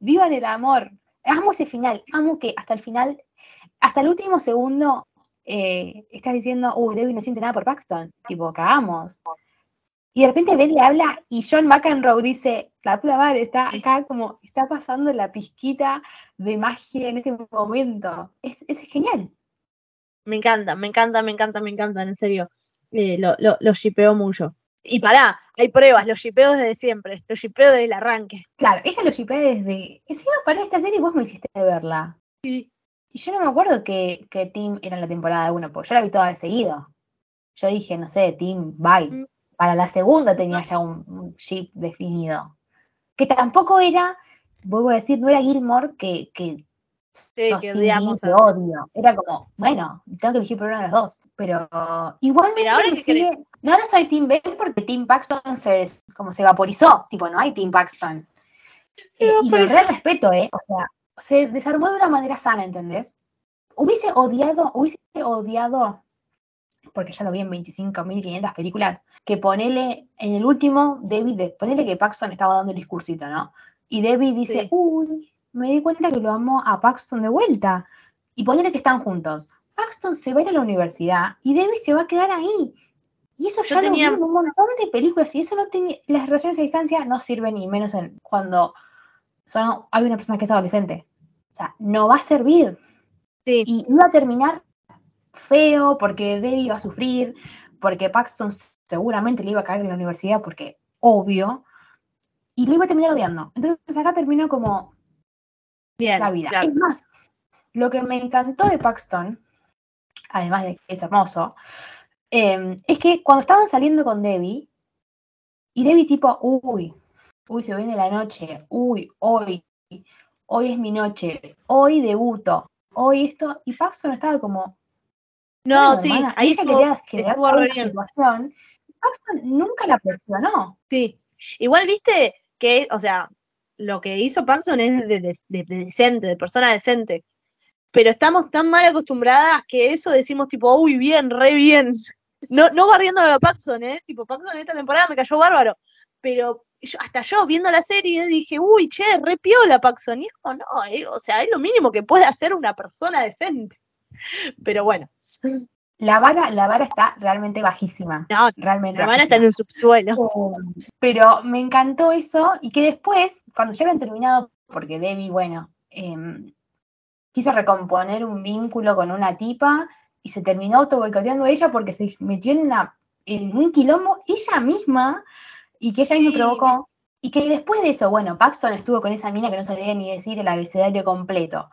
Vivan el amor. Amo ese final. Amo que hasta el final, hasta el último segundo, eh, estás diciendo, uy, Debbie no siente nada por Paxton. Tipo, cagamos. Y de repente Ben le habla y John McEnroe dice, la puta madre, está acá como, está pasando la pizquita de magia en este momento. Es, es genial. Me encanta, me encanta, me encanta, me encanta, en serio. Eh, lo, lo, lo shipeo mucho. Y pará, hay pruebas, los shipeo desde siempre, los shipeo desde el arranque. Claro, ella lo shippea desde. Encima para esta serie vos me hiciste verla. Sí. Y yo no me acuerdo que, que Tim era en la temporada 1, porque yo la vi toda de seguido. Yo dije, no sé, Tim, bye. Mm. Para la segunda tenía ya un, un ship definido. Que tampoco era, vuelvo a decir, no era Gilmore que, que Sí, que odiamos a- odio. Era como, bueno, tengo que elegir por uno de los dos. Pero igualmente ahora sigue-. No, ahora soy Team Ben porque Team Paxton se, como se vaporizó. Tipo, no hay Team Paxton. Se Eh, y lo vaporizó. re respeto, ¿eh? O sea, se desarmó de una manera sana, ¿entendés? Hubiese odiado, hubiese odiado, porque ya lo vi en 25.500 películas, que ponele en el último, David, ponele que Paxton estaba dando el discursito, ¿no? Y David dice, Sí. uy, me di cuenta que lo amo a Paxton de vuelta. Y ponele que están juntos. Paxton se va a ir a la universidad y David se va a quedar ahí. Y eso Yo ya tenía- lo vi en un montón de películas y eso no tenía, las relaciones a distancia no sirven ni menos en, cuando son, hay una persona que es adolescente. O sea, no va a servir. Sí. Y iba a terminar feo porque Debbie iba a sufrir, porque Paxton seguramente le iba a caer en la universidad, porque obvio, y lo iba a terminar odiando. Entonces acá terminó como Bien, la vida. claro. Es más, lo que me encantó de Paxton, además de que es hermoso, eh, es que cuando estaban saliendo con Debbie, y Debbie tipo, uy, uy, se viene la noche, uy, hoy, hoy es mi noche, hoy debuto, hoy esto, y Paxton estaba como, No, bueno, sí, hermana, ahí ella estuvo, quería generar una situación, Paxton nunca la presionó. Sí. Igual viste que, o sea, lo que hizo Paxson es de, de- de- de decente, de persona decente. Pero estamos tan mal acostumbradas que eso decimos tipo, uy, bien, re bien. [laughs] No, no barriéndolo a Paxson, ¿eh? Tipo, Paxson esta temporada me cayó bárbaro. Pero yo- hasta yo viendo la serie dije, uy, che, re piola Paxson. Y es como, no, eh, o sea, es lo mínimo que puede hacer una persona decente. [laughs] Pero bueno, la vara, la vara está realmente bajísima. No, Realmente. la van a estar en un subsuelo. Eh, Pero me encantó eso y que después, cuando ya habían terminado, porque Debbie, bueno, em, quiso recomponer un vínculo con una tipa y se terminó auto boicoteando a ella porque se metió en, una, en un quilombo ella misma y que ella misma Sí. provocó. Y que después de eso, bueno, Paxson estuvo con esa mina que no sabía ni decir el abecedario completo.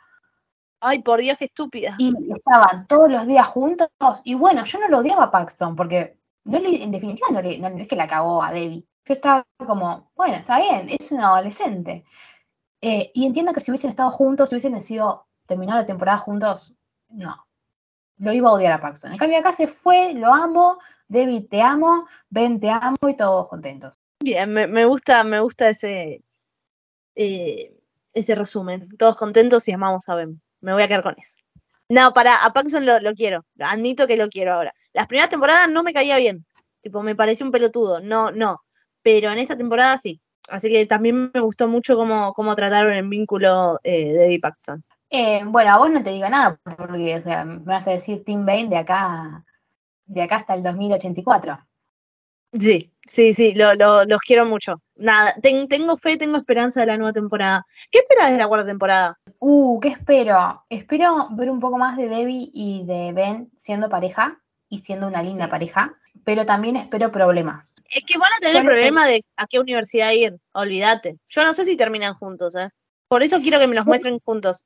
Ay, por Dios, qué estúpida. Y estaban todos los días juntos. Y bueno, yo no lo odiaba a Paxton, porque no le, en definitiva no, le- no es que la cagó a Debbie. Yo estaba como, bueno, está bien, es una adolescente. Eh, y entiendo que si hubiesen estado juntos, si hubiesen decidido terminar la temporada juntos, no. Lo iba a odiar a Paxton. En cambio, acá se fue, lo amo, Debbie te amo, Ben te amo y todos contentos. Bien, me, me gusta, me gusta ese, eh, ese resumen. Todos contentos y amamos a Ben. Me voy a quedar con eso. No, para, a Paxson lo, quiero. Admito que lo quiero ahora. Las primeras temporadas no me caía bien. Tipo, me pareció un pelotudo. No, no. Pero en esta temporada sí. Así que también me gustó mucho cómo, cómo trataron el vínculo eh, de Debbie Paxson. Eh, bueno, a vos no te digo nada, porque, o sea, me vas a decir Tim Bain de acá, de acá hasta el 2084. Sí, sí, sí, lo, lo- los quiero mucho. Nada, ten- tengo fe, tengo esperanza de la nueva temporada. ¿Qué esperas de la cuarta temporada? Uh, ¿qué espero? Espero ver un poco más de Debbie y de Ben siendo pareja y siendo una linda Sí. pareja, pero también espero problemas. Es que van a tener Yo el problema de a qué universidad ir, olvídate. Yo no sé si terminan juntos, ¿eh? Por eso quiero que me los muestren juntos.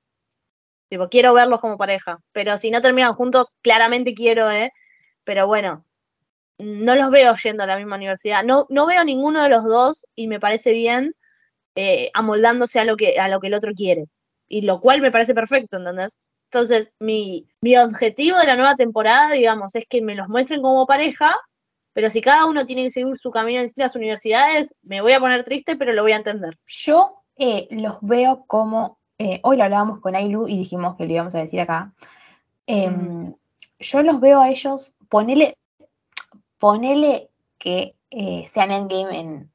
Tipo, quiero verlos como pareja. Pero si no terminan juntos, claramente quiero, ¿eh? Pero bueno, no los veo yendo a la misma universidad. No, no veo ninguno de los dos y me parece bien eh, amoldándose a lo, que, a lo que el otro quiere. Y lo cual me parece perfecto, ¿entendés? Entonces, mi, mi objetivo de la nueva temporada, digamos, es que me los muestren como pareja, pero si cada uno tiene que seguir su camino en distintas universidades, me voy a poner triste, pero lo voy a entender. Yo eh, los veo como, eh, hoy lo hablábamos con Ailu y dijimos que lo íbamos a decir acá, Em, yo los veo a ellos, ponele, ponele que eh, sean endgame en,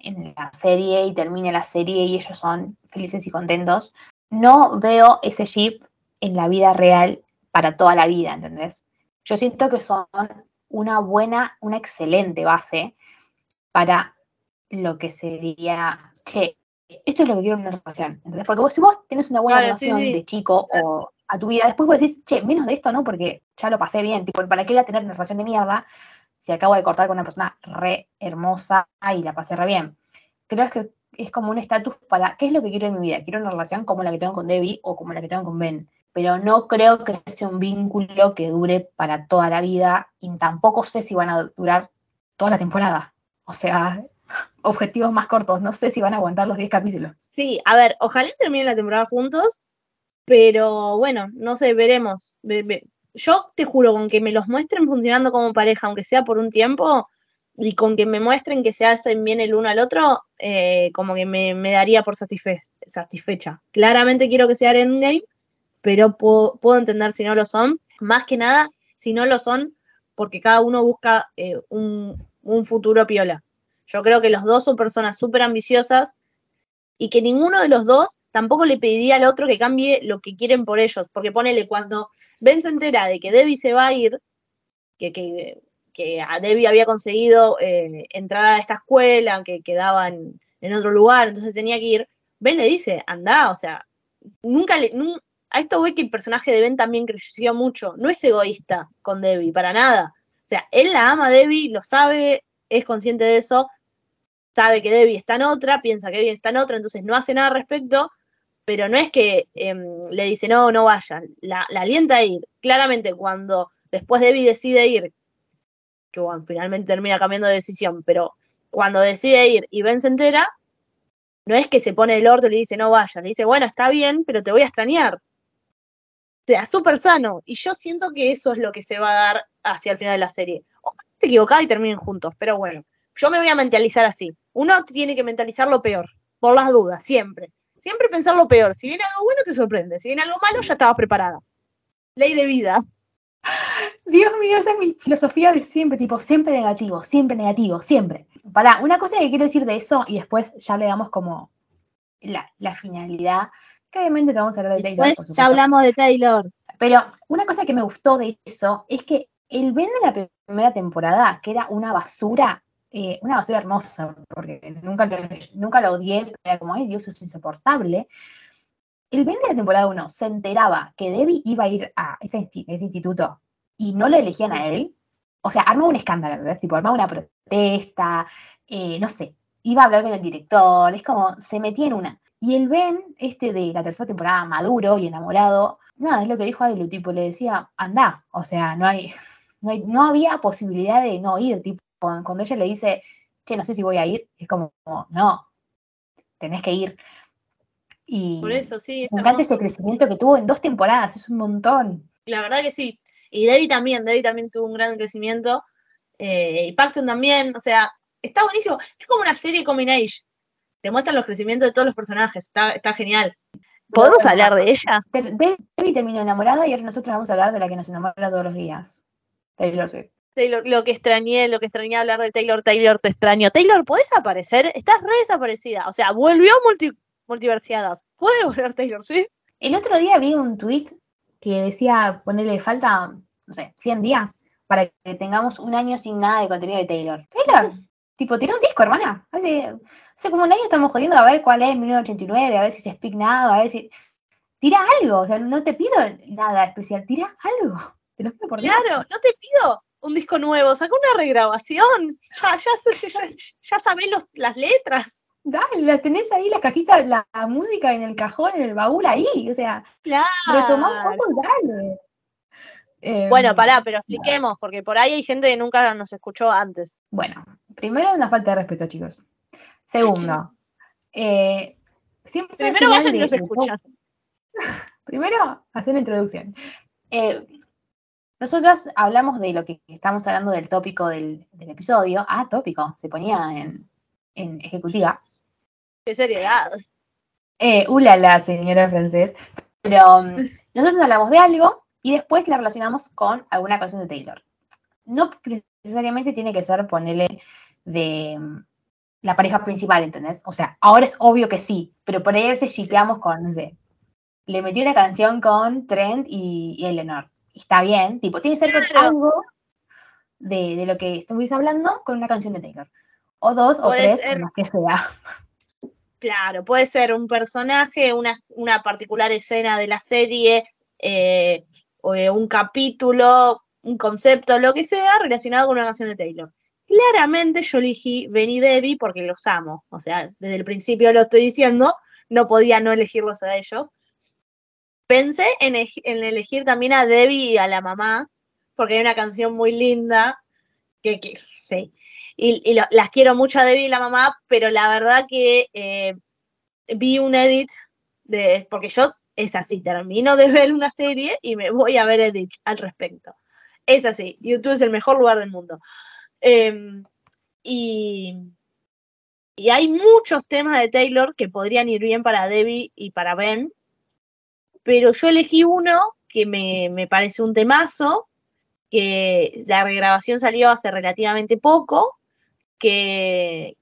en la serie y termine la serie y ellos son felices y contentos. No veo ese ship en la vida real para toda la vida, ¿entendés? Yo siento que son una buena, una excelente base para lo que sería, che, esto es lo que quiero en una relación, ¿entendés? Porque vos, si vos tenés una buena sí, relación sí. de chico o a tu vida, después vos decís, che, menos de esto, ¿no? Porque ya lo pasé bien, tipo, ¿para qué voy a tener una relación de mierda si acabo de cortar con una persona re hermosa y la pasé re bien? Creo que es como un estatus para, ¿qué es lo que quiero en mi vida? Quiero una relación como la que tengo con Debbie o como la que tengo con Ben, pero no creo que sea un vínculo que dure para toda la vida y tampoco sé si van a durar toda la temporada. O sea, [laughs] objetivos más cortos, no sé si van a aguantar los 10 capítulos. Sí, a ver, ojalá terminen la temporada juntos, pero bueno, no sé, veremos. Ve- ve- Yo te juro, con que me los muestren funcionando como pareja, aunque sea por un tiempo, y con que me muestren que se hacen bien el uno al otro, eh, como que me, daría por satisfe- satisfecha. Claramente quiero que sea Endgame, pero puedo, puedo entender si no lo son. Más que nada, si no lo son, porque cada uno busca eh, un, un futuro piola. Yo creo que los dos son personas súper ambiciosas y que ninguno de los dos tampoco le pediría al otro que cambie lo que quieren por ellos. Porque ponele, cuando Ben se entera de que Debbie se va a ir, que, que, a Debbie había conseguido eh, entrar a esta escuela, que quedaba en, otro lugar, entonces tenía que ir, Ben le dice, anda, o sea, nunca le... a esto voy que el personaje de Ben también creció mucho, no es egoísta con Debbie, para nada. O sea, él la ama Debbie, lo sabe, es consciente de eso, sabe que Debbie está en otra, piensa que Debbie está en otra, entonces no hace nada al respecto, pero no es que em, le dice, no, no vayan, la, la alienta a ir. Claramente cuando después Debbie decide ir, que bueno, finalmente termina cambiando de decisión, pero cuando decide ir y Ben se entera, no es que se pone el orto y le dice, no vaya, le dice, bueno, está bien, pero te voy a extrañar. O sea, súper sano. Y yo siento que eso es lo que se va a dar hacia el final de la serie. Ojalá esté equivocada y terminen juntos, pero bueno, yo me voy a mentalizar así. Uno tiene que mentalizar lo peor, por las dudas, siempre. Siempre pensar lo peor. Si viene algo bueno, te sorprende. Si viene algo malo, ya estabas preparada. Ley de vida. Dios mío, esa es mi filosofía de siempre, tipo, siempre negativo, siempre negativo, siempre. Para, una cosa que quiero decir de eso y después ya le damos como la, la finalidad, que obviamente te vamos a hablar de Taylor. por Después ya hablamos de Taylor. Pero una cosa que me gustó de eso es que el Ben de la primera temporada, que era una basura, eh, una basura hermosa, porque nunca lo, nunca lo odié, pero era como, ay Dios, es insoportable. El Ben de la temporada 1 se enteraba que Debbie iba a ir a ese instituto y no lo elegían a él. O sea, armaba un escándalo, ¿verdad? Tipo, armaba una protesta, eh, no sé, iba a hablar con el director, es como, se metía en una. Y el Ben, este de la tercera temporada, maduro y enamorado, nada, es lo que dijo Ailu, tipo, le decía, anda, o sea, no hay, [laughs] no, hay- no había posibilidad de no ir, tipo, cuando ella le dice, che, no sé si voy a ir, es como, no, tenés que ir. Y Por eso, sí, es me encanta ese crecimiento que tuvo en dos temporadas, es un montón. La verdad que sí. Y Debbie también, Debbie también tuvo un gran crecimiento. eh, y Paxton también, o sea, está buenísimo. Es como una serie Coming Age. Te muestran los crecimientos de todos los personajes, está, está genial. ¿Podemos hablar de ella? Debbie terminó enamorada y ahora nosotros vamos a hablar de la que nos enamora todos los días. Taylor Swift. Taylor, lo que extrañé, lo que extrañé hablar de Taylor, Taylor, te extraño. Taylor, ¿puedes aparecer? Estás re desaparecida. O sea, volvió multi, multiversiadas. ¿Puede [laughs] volver Taylor Swift? El otro día vi un tweet que decía ponerle falta, no sé, 100 días para que tengamos un año sin nada de contenido de Taylor. Taylor, [laughs] tipo, tiene un disco, hermana. Hace, hace como un año estamos jodiendo a ver cuál es 1989, a ver si se Speak Now, a ver si. Tira algo, o sea, no te pido nada especial, tira algo. Te lo pido por Dios. Claro, no te pido un disco nuevo, saca una regrabación. Ya, ya, ya, ya sabés los- las letras. Dale, la tenés ahí, la cajita, la, la música en el cajón, en el baúl ahí, o sea, retomá un poco dale. Eh, Bueno, pará, pero expliquemos, porque por ahí hay gente que nunca nos escuchó antes. Bueno, primero una falta de respeto, chicos. Segundo, eh, siempre Primero vayan y nos escuchan. [laughs] Primero, hacer una introducción. Eh, nosotras hablamos de lo que estamos hablando del tópico del, del episodio. Ah, tópico, se ponía en, en ejecutiva. Qué seriedad. Eh, ulala, señora francés. Pero um, nosotros hablamos de algo y después la relacionamos con alguna canción de Taylor. No necesariamente tiene que ser ponerle de um, la pareja principal, ¿entendés? O sea, ahora es obvio que sí, pero por ahí a veces shipeamos con, no sé, le metió una canción con Trent y, y Eleanor. Está bien, tipo, tiene que ser con Claro. algo de, de lo que estuviste hablando con una canción de Taylor. O dos o Puede tres, ser- que sea. Claro, puede ser un personaje, una, una particular escena de la serie, eh, o eh, un capítulo, un concepto, lo que sea, relacionado con una canción de Taylor. Claramente yo elegí Benny Debbie porque los amo. O sea, desde el principio lo estoy diciendo, no podía no elegirlos a ellos. Pensé en, elegir también a Debbie y a la mamá, porque hay una canción muy linda que, sí. Y, las quiero mucho a Debbie y la mamá, pero la verdad que eh, vi un edit de, porque yo es así, termino de ver una serie y me voy a ver edit al respecto. Es así, YouTube es el mejor lugar del mundo. Em, y, y hay muchos temas de Taylor que podrían ir bien para Debbie y para Ben, pero yo elegí uno que me, me parece un temazo, que la regrabación salió hace relativamente poco, que,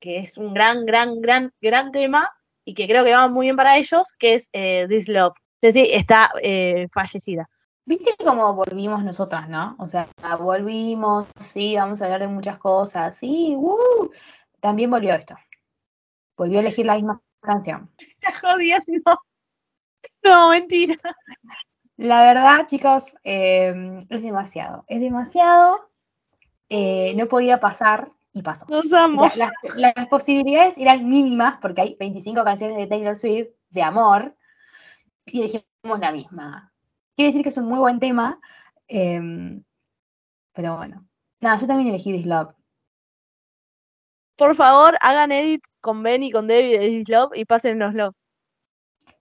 que es un gran, gran, gran, gran tema y que creo que va muy bien para ellos, que es eh, This Love. Ceci está eh, fallecida. ¿Viste cómo volvimos nosotras, no? O sea, volvimos, sí, vamos a hablar de muchas cosas, sí, ¡uh! También volvió esto. Volvió a elegir la misma canción. [laughs] Está jodiendo. No, [laughs] mentira. La verdad, chicos, eh, es demasiado. Es demasiado. eh, no podía pasar y pasó. Nos O amo. sea, las, las posibilidades eran mínimas porque hay 25 canciones de Taylor Swift de amor y elegimos la misma. Quiere decir que es un muy buen tema, em, pero bueno. Nada, yo también elegí This Love. Por favor, hagan edit con Ben y con Debbie de This Love y pásennoslo.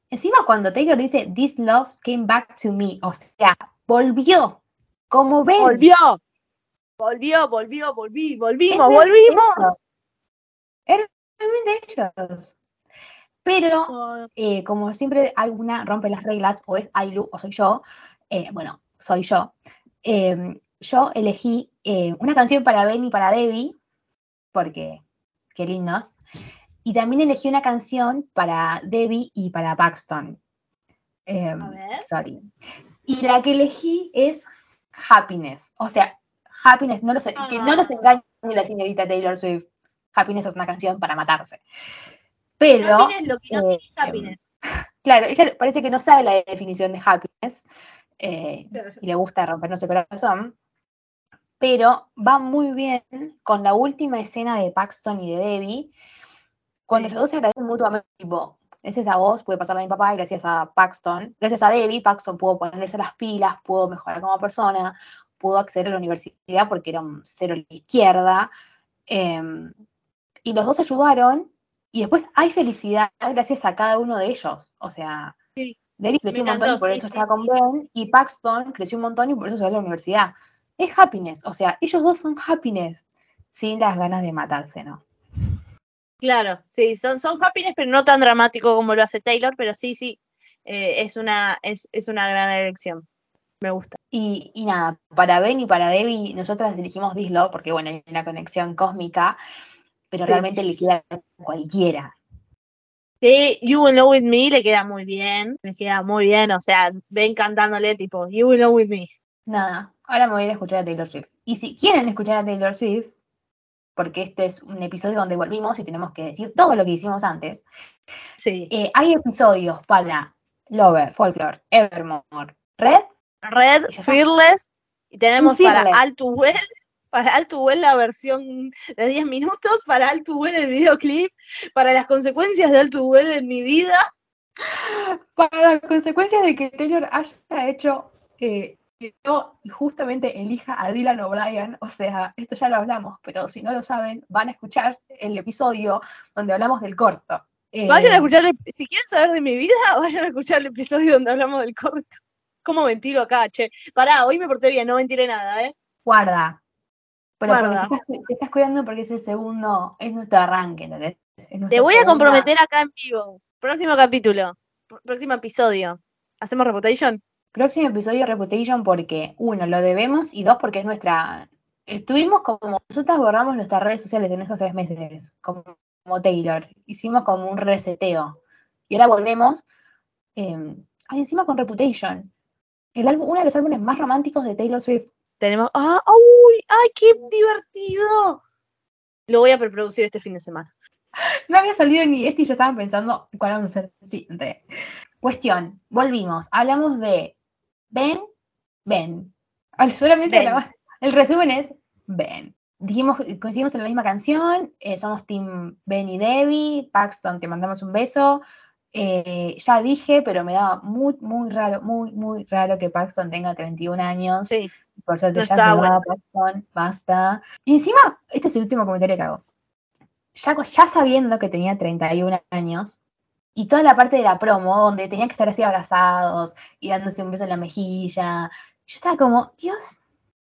Encima cuando Taylor dice This Love came back to me, o sea, volvió, como ven. Volvió. Volvió, volvió, volví, volvimos, Es volvimos. Realmente ellos. Pero eh, como siempre alguna rompe las reglas, o es Ailu o soy yo, eh, bueno, soy yo, eh, yo elegí eh, una canción para Ben y para Debbie, porque qué lindos, y también elegí una canción para Debbie y para Paxton. Eh, A ver. sorry. Y la que elegí es happiness. O sea, happiness, no los, que no los Ah. engañe la señorita Taylor Swift. Happiness es una canción para matarse. Pero, Happiness, lo que no eh, tiene happiness. [laughs] claro, ella parece que no sabe la definición de happiness eh, Claro. y le gusta rompernos el corazón. Pero va muy bien con la última escena de Paxton y de Debbie, cuando los dos se agradecen mutuamente, tipo, gracias a vos pude pasar a mi papá y gracias a Paxton, gracias a Debbie, Paxton pudo ponerse las pilas, pudo mejorar como persona, pudo acceder a la universidad porque era un cero a la izquierda. em, y los dos ayudaron y después hay felicidad gracias a cada uno de ellos. O sea, Sí. Debbie creció un montón y por sí, eso sí, está con Ben y Paxton creció un montón y por eso se va a la universidad. Es happiness, o sea, ellos dos son happiness sin las ganas de matarse, ¿no? Claro, sí, son, son happiness, pero no tan dramático como lo hace Taylor, pero sí, sí, eh, es, una, es, es una gran elección. Me gusta. Y, y nada, para Ben y para Debbie, nosotras elegimos This Love porque, bueno, hay una conexión cósmica, pero Sí. realmente le queda cualquiera. Sí, You Will Know With Me le queda muy bien, le queda muy bien, o sea, ven cantándole tipo You Will Know With Me. Nada, ahora me voy a ir a escuchar a Taylor Swift. Y si quieren escuchar a Taylor Swift, porque este es un episodio donde volvimos y tenemos que decir todo lo que hicimos antes, Sí. eh, hay episodios para Lover, Folklore, Evermore, Red, Red. Fearless, y tenemos Fearless. para All Too Well, para All Too Well la versión de 10 minutos, para All Too Well el videoclip, para las consecuencias de All Too Well en mi vida. para las consecuencias de que Taylor haya hecho eh, que yo justamente elija a Dylan O'Brien, o sea, esto ya lo hablamos, pero si no lo saben, van a escuchar el episodio donde hablamos del corto. Eh, Vayan a escuchar, el- si quieren saber de mi vida, [laughs] vayan a escuchar el episodio donde hablamos del corto. ¿Cómo ventilo acá, che? Pará, hoy me porté bien, no ventilé nada, ¿eh? Guarda. Pero porque Guarda. te estás, cu- te estás cuidando porque es el segundo, es nuestro arranque, ¿entendés? Te voy a comprometer acá en vivo. Próximo capítulo, pr- próximo episodio. ¿Hacemos reputation? Próximo episodio de Reputation porque, uno, lo debemos y dos, porque es nuestra... Estuvimos como... Nosotras borramos nuestras redes sociales en estos tres meses, como, como Taylor. Hicimos como un reseteo. Y ahora volvemos... eh, ay, encima con Reputation. El álbum, uno de los álbumes más románticos de Taylor Swift. Tenemos. ¡Ah! ¡Uy! ¡Ay, qué divertido! Lo voy a preproducir este fin de semana. [laughs] No había salido ni este y ya estaban pensando cuál vamos a siguiente. Cuestión, volvimos. Hablamos de Ben, Ben. Al- Solamente Ben. El resumen es Ben. Dijimos, coincidimos en la misma canción, eh, somos Team Ben y Debbie, Paxton, te mandamos un beso. Eh, ya dije, pero me daba muy, muy raro, muy, muy raro que Paxton tenga 31 años. Sí. Por suerte No ya se va Paxton, basta. Y encima, este es el último comentario que hago. Ya, ya sabiendo que tenía 31 años, y toda la parte de la promo, donde tenían que estar así abrazados y dándose un beso en la mejilla, yo estaba como, Dios,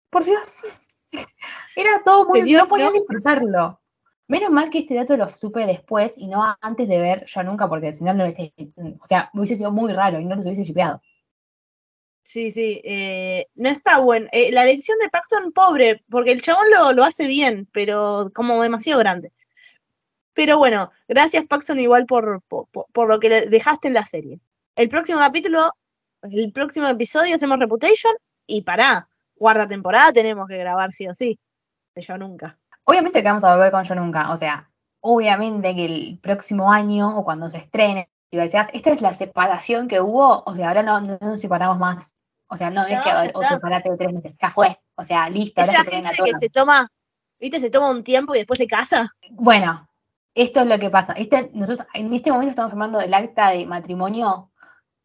por Dios. [laughs] Era todo muy, Señor, no podía no. disfrutarlo. Menos mal que este dato lo supe después y no antes de ver yo nunca, porque si no, lo hubiese, o sea, hubiese sido muy raro y no los hubiese shipeado. Sí, sí. eh, no está bueno. Eh, la elección de Paxton, pobre, porque el chabón lo, lo hace bien, pero como demasiado grande. Pero bueno, gracias Paxton igual por, por, por- lo que dejaste en la serie. El próximo capítulo, el próximo episodio hacemos Reputation y pará, cuarta temporada tenemos que grabar sí o sí. De yo nunca. Obviamente que vamos a volver con Yo Nunca, o sea, obviamente que el próximo año o cuando se estrene diversidad, esta es la separación que hubo, o sea, ahora no, no nos separamos más. O sea, no es que ver, o separate de tres meses, ya fue. O sea, listo, ahora Esa se creen a gente que todos. se toma, viste, se toma un tiempo y después se casa. Bueno, esto es lo que pasa. Este, nosotros en este momento estamos firmando el acta de matrimonio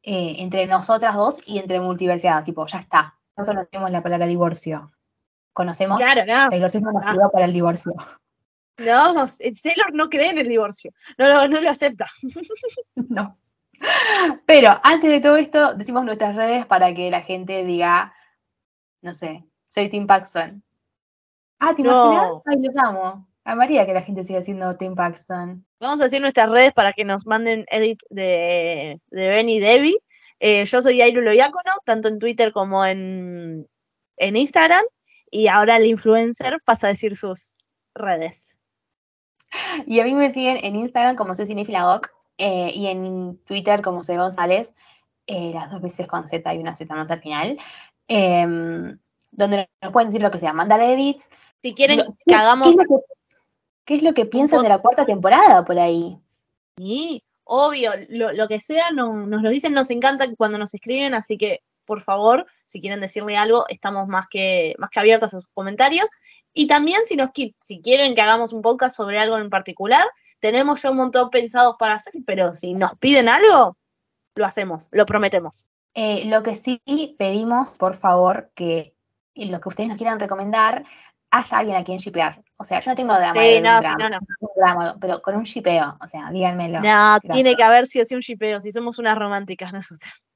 eh, entre nosotras dos y entre multiversidad. Tipo, ya está. No conocemos la palabra divorcio. Conocemos. Claro, no. Taylor Swift no nos para el divorcio. No, Taylor no cree en el divorcio. No, lo- no lo acepta. [laughs] No. Pero antes de todo esto, decimos nuestras redes para que la gente diga, no sé, soy Tim Paxton. Ah, ¿te No. imaginas? Ay, los amo. Amaría que la gente siga siendo Tim Paxton. Vamos a decir nuestras redes para que nos manden edit de, de Ben y Debbie. Eh, yo soy Airu Loiácono, tanto en Twitter como en, en Instagram. Y ahora el influencer pasa a decir sus redes. Y a mí me siguen en Instagram como soy Cinefiladoc eh, y en Twitter como soy González, eh, las dos veces con Z y una Z más al final. Em, donde nos pueden decir lo que sea, mandar edits. Si quieren que ¿qué- hagamos. ¿Qué es lo que, qué es lo que piensan de la cuarta temporada por ahí? Sí, obvio, lo, lo que sea, no- nos lo dicen, nos encanta cuando nos escriben, así que por favor, si quieren decirle algo, estamos más que, más que abiertas a sus comentarios. Y también si nos si quieren que hagamos un podcast sobre algo en particular, tenemos ya un montón pensados para hacer, pero si nos piden algo, lo hacemos, lo prometemos. Eh, lo que sí pedimos, por favor, que en lo que ustedes nos quieran recomendar, haya alguien a quien shipear. O sea, yo no tengo drama, de Sí, no, un drama, no, no. un drama, pero con un shipeo, o sea, díganmelo. No, tiene que haber sí o sí un shipeo, si somos unas románticas nosotras.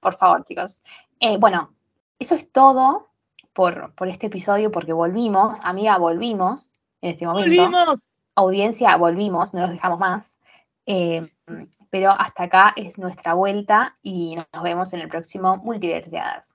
Por favor, chicos. Eh, bueno, eso es todo por, por este episodio, porque volvimos, amiga, volvimos en este momento. ¡Volvimos! Audiencia, volvimos, no los dejamos más. Eh, pero hasta acá es nuestra vuelta y nos vemos en el próximo Multiverseadas.